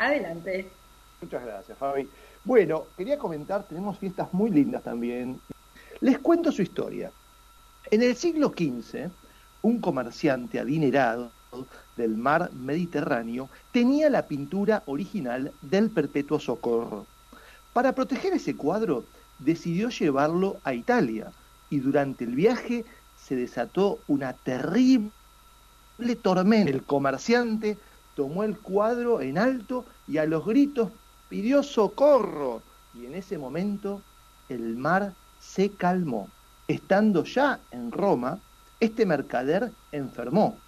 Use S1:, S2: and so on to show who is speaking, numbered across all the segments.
S1: Adelante.
S2: Muchas gracias, Fabi. Bueno, quería comentar, tenemos fiestas muy lindas también. Les cuento su historia. En el siglo XV, un comerciante adinerado del mar Mediterráneo tenía la pintura original del Perpetuo Socorro. Para proteger ese cuadro, decidió llevarlo a Italia y durante el viaje se desató una terrible tormenta. El comerciante tomó el cuadro en alto y a los gritos pidió socorro. Y en ese momento el mar se calmó. Estando ya en Roma, este mercader enfermó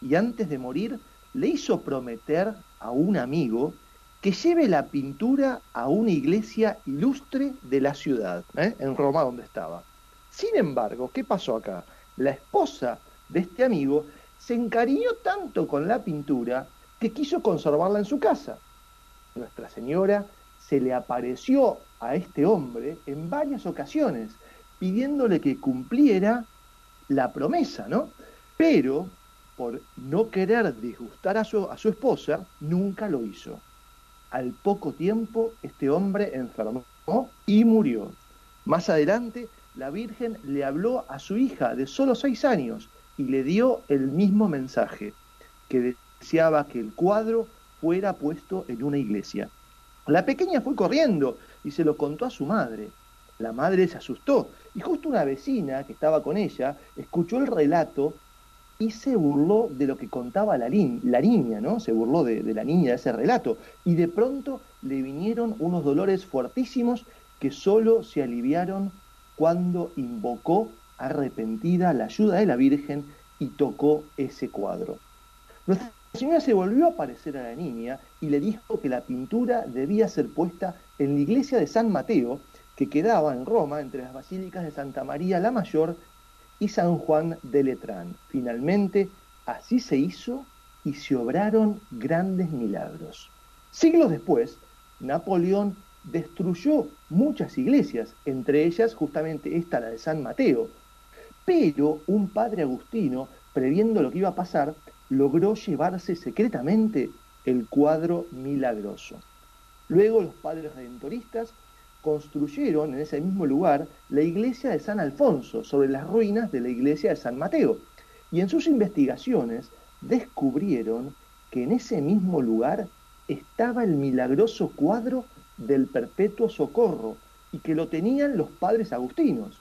S2: y antes de morir le hizo prometer a un amigo que lleve la pintura a una iglesia ilustre de la ciudad, ¿eh? en Roma donde estaba. Sin embargo, ¿qué pasó acá? La esposa de este amigo se encariñó tanto con la pintura que quiso conservarla en su casa. Nuestra Señora se le apareció a este hombre en varias ocasiones, pidiéndole que cumpliera la promesa, ¿no? Pero por no querer disgustar a su, a su esposa, nunca lo hizo. Al poco tiempo, este hombre enfermó y murió. Más adelante, la Virgen le habló a su hija de solo seis años y le dio el mismo mensaje, que que el cuadro fuera puesto en una iglesia. La pequeña fue corriendo y se lo contó a su madre. La madre se asustó y justo una vecina que estaba con ella escuchó el relato y se burló de lo que contaba la, la niña, ¿no? Se burló de, la niña de ese relato. Y de pronto le vinieron unos dolores fuertísimos que solo se aliviaron cuando invocó arrepentida la ayuda de la Virgen y tocó ese cuadro. Señora se volvió a aparecer a la niña y le dijo que la pintura debía ser puesta en la iglesia de San Mateo, que quedaba en Roma entre las basílicas de Santa María la Mayor y San Juan de Letrán. Finalmente, así se hizo y se obraron grandes milagros. Siglos después, Napoleón destruyó muchas iglesias, entre ellas justamente esta, la de San Mateo. Pero un padre agustino, previendo lo que iba a pasar, logró llevarse secretamente el cuadro milagroso. Luego los padres redentoristas construyeron en ese mismo lugar la iglesia de San Alfonso, sobre las ruinas de la iglesia de San Mateo. Y en sus investigaciones descubrieron que en ese mismo lugar estaba el milagroso cuadro del perpetuo socorro y que lo tenían los padres agustinos.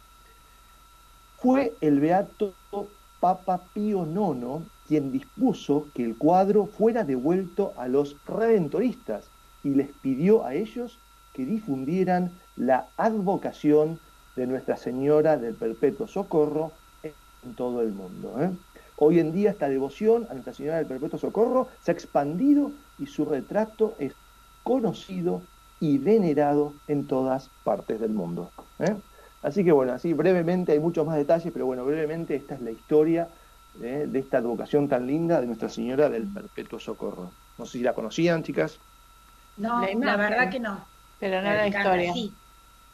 S2: Fue el beato Papa Pío IX quien dispuso que el cuadro fuera devuelto a los redentoristas y les pidió a ellos que difundieran la advocación de Nuestra Señora del Perpetuo Socorro en todo el mundo. ¿eh? Hoy en día esta devoción a Nuestra Señora del Perpetuo Socorro se ha expandido y su retrato es conocido y venerado en todas partes del mundo. ¿eh? Así que bueno, así brevemente hay muchos más detalles, pero bueno, brevemente esta es la historia ¿eh? de esta advocación tan linda de Nuestra Señora del Perpetuo Socorro. No sé si la conocían, chicas.
S1: No, la verdad que no.
S3: Pero no la historia.
S1: Sí.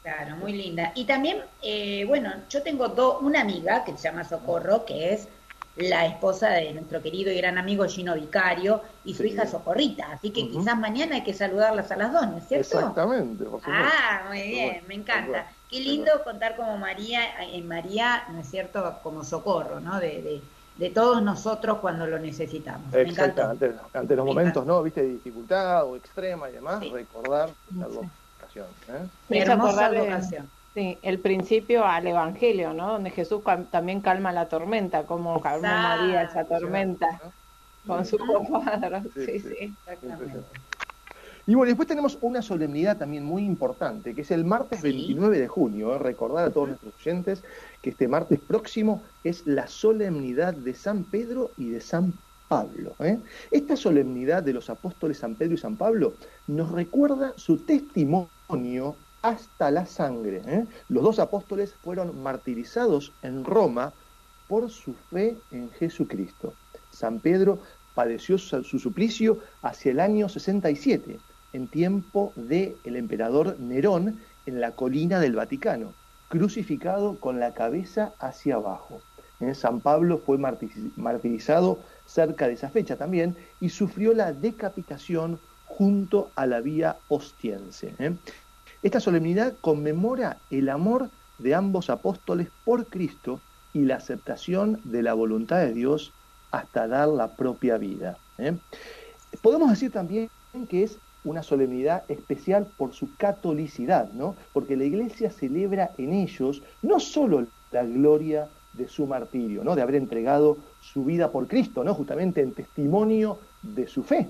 S1: Claro, muy linda. Y también, eh, bueno, yo tengo una amiga que se llama Socorro, que es la esposa de nuestro querido y gran amigo Gino Vicario y su hija Socorrita. Así que quizás mañana hay que saludarlas a las dos, ¿no es cierto?
S2: Exactamente.
S1: ah, muy bien, me encanta. Qué lindo contar como María, en María, ¿no es cierto? Como socorro, ¿no? De, de, todos nosotros cuando lo necesitamos.
S2: Exacto, ante, ante, los momentos, ¿no? Viste, de dificultad o extrema y demás, recordar la vocación.
S3: ¿eh? Hermosa vocación. Sí, el principio al Evangelio, ¿no? Donde Jesús también calma la tormenta, como calmó María esa tormenta con su cuadro. Sí, sí, exactamente.
S2: Y bueno, después tenemos una solemnidad también muy importante, que es el martes 29 de junio. ¿eh? Recordar a todos nuestros oyentes que este martes próximo es la solemnidad de San Pedro y de San Pablo. ¿eh? Esta solemnidad de los apóstoles San Pedro y San Pablo nos recuerda su testimonio hasta la sangre. ¿eh? Los dos apóstoles fueron martirizados en Roma por su fe en Jesucristo. San Pedro padeció su suplicio hacia el año 67, en tiempo del el emperador Nerón en la colina del Vaticano, crucificado con la cabeza hacia abajo. ¿Eh? San Pablo fue martirizado cerca de esa fecha también y sufrió la decapitación junto a la vía ostiense. ¿eh? Esta solemnidad conmemora el amor de ambos apóstoles por Cristo y la aceptación de la voluntad de Dios hasta dar la propia vida. ¿eh? Podemos decir también que es una solemnidad especial por su catolicidad, ¿no? Porque la Iglesia celebra en ellos no solo la gloria de su martirio, ¿no? De haber entregado su vida por Cristo, ¿no? Justamente en testimonio de su fe,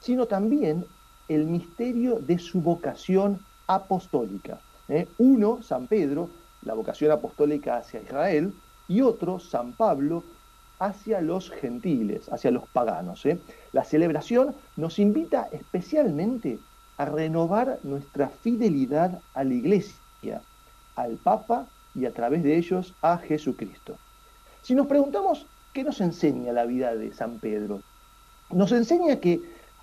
S2: sino también el misterio de su vocación apostólica. ¿eh? Uno, San Pedro, la vocación apostólica hacia Israel, y otro, San Pablo, hacia los gentiles, hacia los paganos. ¿eh? La celebración nos invita especialmente a renovar nuestra fidelidad a la Iglesia, al Papa y a través de ellos a Jesucristo. Si nos preguntamos qué nos enseña la vida de San Pedro, nos enseña que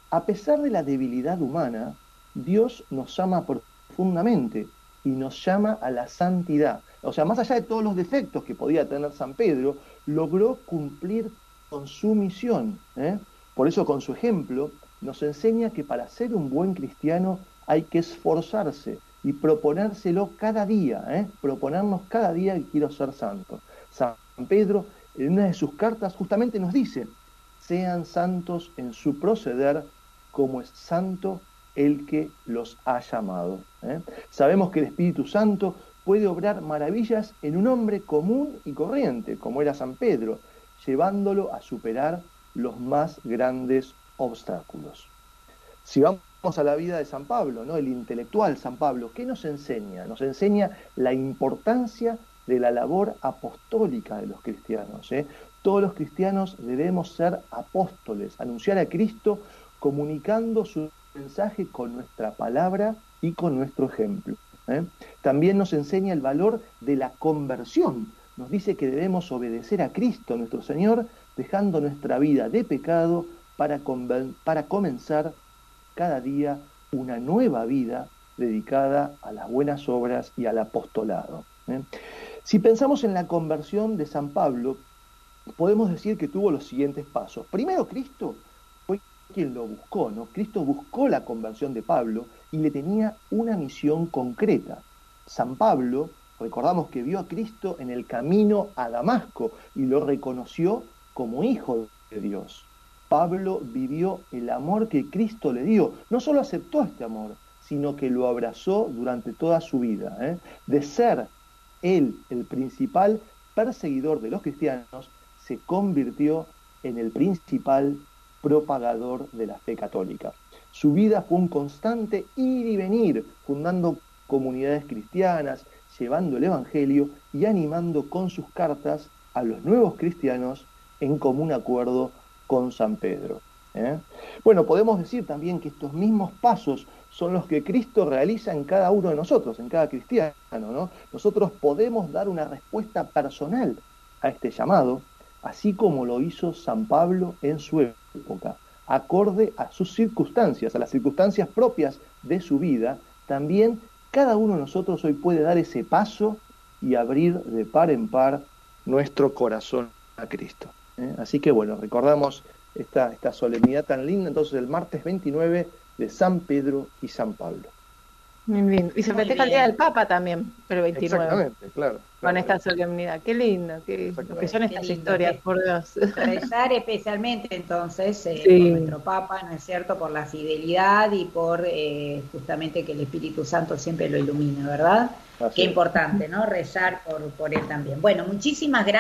S2: a pesar de la debilidad humana, Dios nos ama profundamente y nos llama a la santidad. O sea, más allá de todos los defectos que podía tener San Pedro, logró cumplir con su misión. ¿eh? Por eso con su ejemplo nos enseña que para ser un buen cristiano hay que esforzarse y proponérselo cada día, ¿eh? proponernos cada día que quiero ser santo. San Pedro en una de sus cartas justamente nos dice, sean santos en su proceder como es santo el que los ha llamado. ¿eh? Sabemos que el Espíritu Santo puede obrar maravillas en un hombre común y corriente, como era San Pedro, llevándolo a superar los más grandes obstáculos. Si vamos a la vida de San Pablo, ¿no? el intelectual San Pablo, ¿qué nos enseña? Nos enseña la importancia de la labor apostólica de los cristianos. ¿eh? Todos los cristianos debemos ser apóstoles, anunciar a Cristo comunicando su mensaje con nuestra palabra y con nuestro ejemplo. ¿eh? También nos enseña el valor de la conversión. Nos dice que debemos obedecer a Cristo, nuestro Señor, dejando nuestra vida de pecado para, comenzar cada día una nueva vida dedicada a las buenas obras y al apostolado. ¿eh? Si pensamos en la conversión de San Pablo, podemos decir que tuvo los siguientes pasos. Primero, Cristo quien lo buscó, ¿no? Cristo buscó la conversión de Pablo y le tenía una misión concreta. San Pablo, recordamos que vio a Cristo en el camino a Damasco y lo reconoció como hijo de Dios. Pablo vivió el amor que Cristo le dio. No solo aceptó este amor, sino que lo abrazó durante toda su vida. ¿eh? De ser él el principal perseguidor de los cristianos, se convirtió en el principal propagador de la fe católica. Su vida fue un constante ir y venir, fundando comunidades cristianas, llevando el Evangelio y animando con sus cartas a los nuevos cristianos en común acuerdo con San Pedro. ¿eh? Bueno, podemos decir también que estos mismos pasos son los que Cristo realiza en cada uno de nosotros, en cada cristiano. ¿no? Nosotros podemos dar una respuesta personal a este llamado, así como lo hizo San Pablo en su época acorde a sus circunstancias, a las circunstancias propias de su vida, también cada uno de nosotros hoy puede dar ese paso y abrir de par en par nuestro corazón a Cristo. ¿eh? Así que bueno, recordamos esta, esta solemnidad tan linda entonces el martes 29 de San Pedro y San Pablo.
S3: Y se festeja el Día del Papa también, el 29.
S2: Exactamente, claro.
S3: Con esta solemnidad. Qué lindo, qué, que son estas historias, por Dios.
S1: Rezar especialmente entonces eh, por nuestro Papa, ¿no es cierto? Por la fidelidad y por eh, justamente que el Espíritu Santo siempre lo ilumine, ¿verdad? qué importante, ¿no? Rezar por, por él también. Bueno, muchísimas gracias.